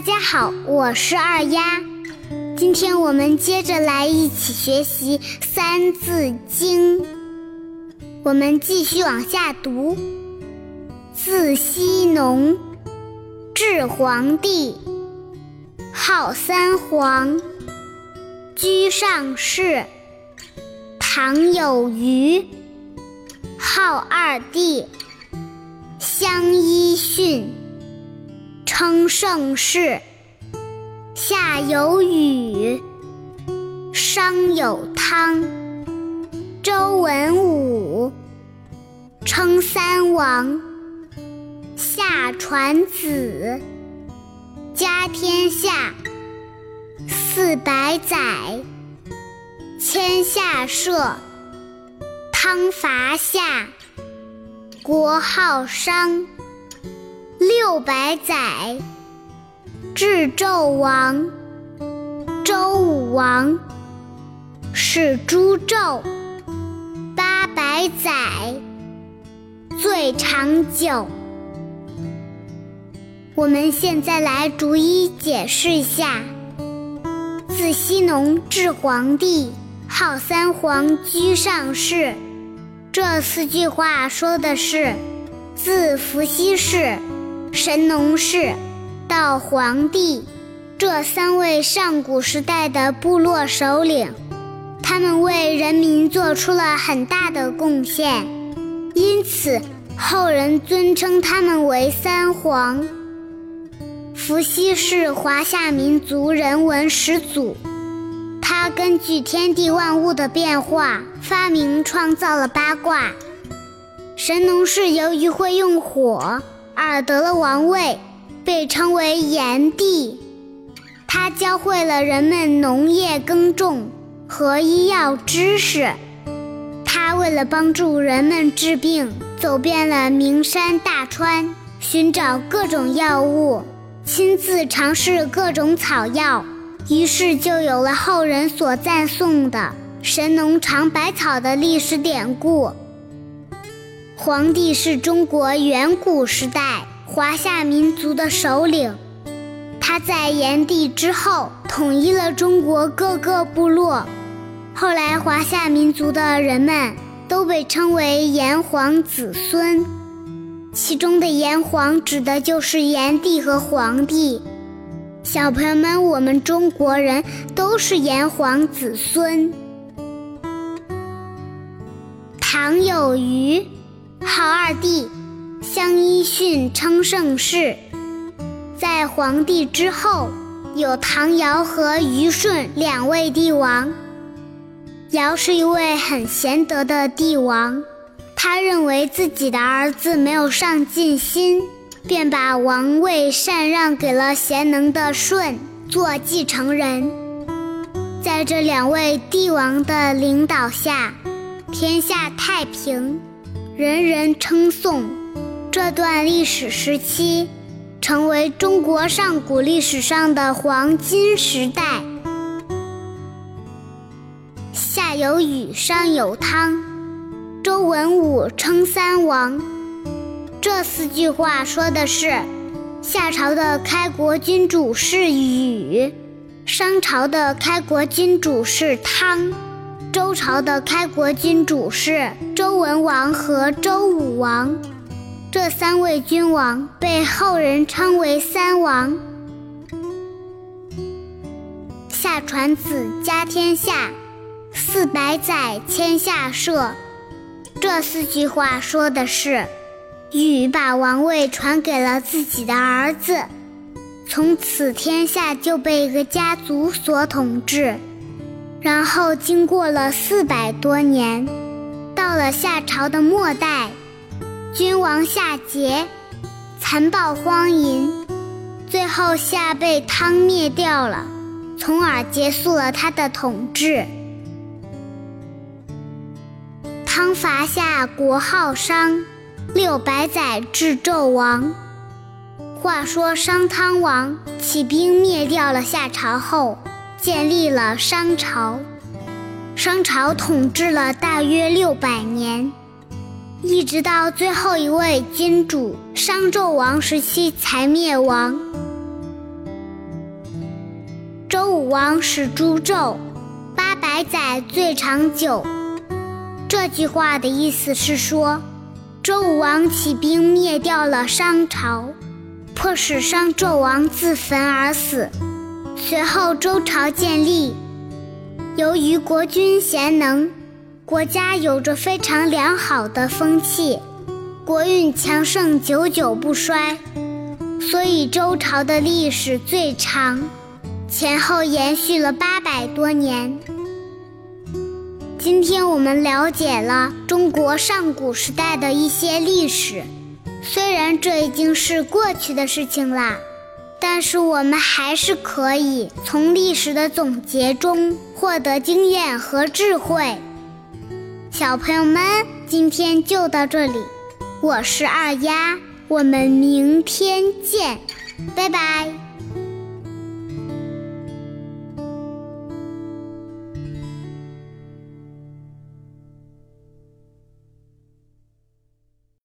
大家好，我是二丫。今天我们接着来一起学习《三字经》。我们继续往下读：自羲农，至黄帝，号三皇，居上世。唐有虞，号二帝，相揖逊。称盛世，夏有禹，商有汤，周文武，称三王，夏传子，家天下，四百载，迁下社，汤伐夏，国号商。六百载，至纣王，周武王，始诛纣。八百载，最长久。我们现在来逐一解释一下：自羲农至黄帝，号三皇，居上世。这四句话说的是自伏羲氏。神农氏到黄帝，这三位上古时代的部落首领，他们为人民做出了很大的贡献，因此后人尊称他们为三皇。伏羲是华夏民族人文始祖，他根据天地万物的变化，发明创造了八卦。神农氏由于会用火。尔得了王位，被称为炎帝。他教会了人们农业耕种和医药知识。他为了帮助人们治病，走遍了名山大川，寻找各种药物，亲自尝试各种草药。于是就有了后人所赞颂的“神农尝百草”的历史典故。黄帝是中国远古时代华夏民族的首领，他在炎帝之后统一了中国各个部落。后来，华夏民族的人们都被称为炎黄子孙，其中的炎黄指的就是炎帝和黄帝。小朋友们，我们中国人都是炎黄子孙。唐有虞。号二帝，相揖逊称盛世。在黄帝之后，有唐尧和虞舜两位帝王。尧是一位很贤德的帝王，他认为自己的儿子没有上进心，便把王位禅让给了贤能的舜做继承人。在这两位帝王的领导下，天下太平。人人称颂这段历史时期，成为中国上古历史上的黄金时代。夏有禹，商有汤，周文武称三王。这四句话说的是夏朝的开国君主是禹，商朝的开国君主是汤。周朝的开国君主是周文王和周武王，这三位君王被后人称为三王。夏传子，家天下，四百载，迁下社。这四句话说的是，禹把王位传给了自己的儿子，从此天下就被一个家族所统治。然后经过了四百多年，到了夏朝的末代，君王夏桀残暴荒淫，最后夏被汤灭掉了，从而结束了他的统治。汤伐夏，国号商，六百载至纣王。话说商汤王起兵灭掉了夏朝后。建立了商朝，商朝统治了大约六百年，一直到最后一位君主商纣王时期才灭亡。周武王始诛纣，八百载最长久。这句话的意思是说，周武王起兵灭掉了商朝，迫使商纣王自焚而死。随后周朝建立，由于国君贤能，国家有着非常良好的风气，国运强盛，久久不衰。所以周朝的历史最长，前后延续了八百多年。今天我们了解了中国上古时代的一些历史，虽然这已经是过去的事情啦，但是我们还是可以从历史的总结中获得经验和智慧。小朋友们，今天就到这里，我是二丫。我们明天见，拜拜。